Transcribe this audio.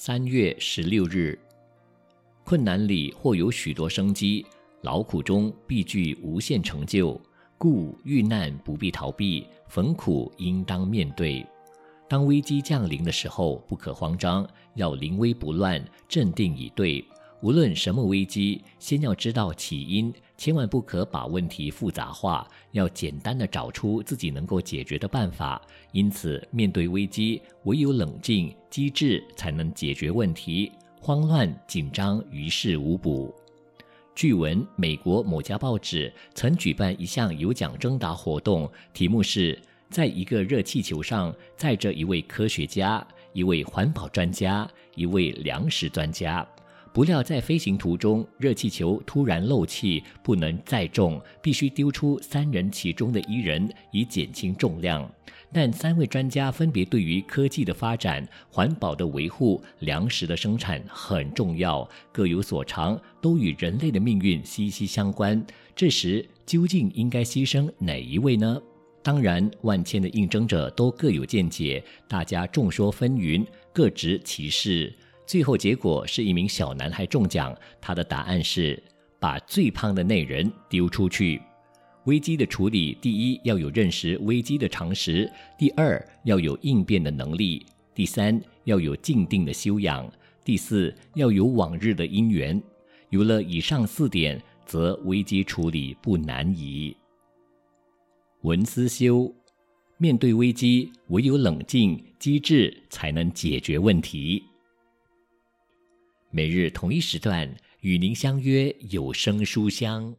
三月十六日，困难里或有许多生机，劳苦中必具无限成就。故遇难不必逃避，逢苦应当面对。当危机降临的时候，不可慌张，要临危不乱，镇定以对。无论什么危机，先要知道起因，千万不可把问题复杂化，要简单的找出自己能够解决的办法。因此，面对危机，唯有冷静机智，才能解决问题。慌乱紧张，于事无补。据闻，美国某家报纸曾举办一项有奖征答活动，题目是在一个热气球上载着一位科学家、一位环保专家、一位粮食专家。不料在飞行途中，热气球突然漏气，不能载重，必须丢出三人其中的一人以减轻重量。但三位专家分别对于科技的发展、环保的维护、粮食的生产很重要，各有所长，都与人类的命运息息相关。这时究竟应该牺牲哪一位呢？当然，万千的应征者都各有见解，大家众说纷纭，各执其是。最后结果是一名小男孩中奖，他的答案是把最胖的那人丢出去。危机的处理，第一要有认识危机的常识，第二要有应变的能力，第三要有静定的修养，第四要有往日的因缘。有了以上四点，则危机处理不难矣。文思修，面对危机，唯有冷静机智，才能解决问题。每日同一时段与您相约有声书香。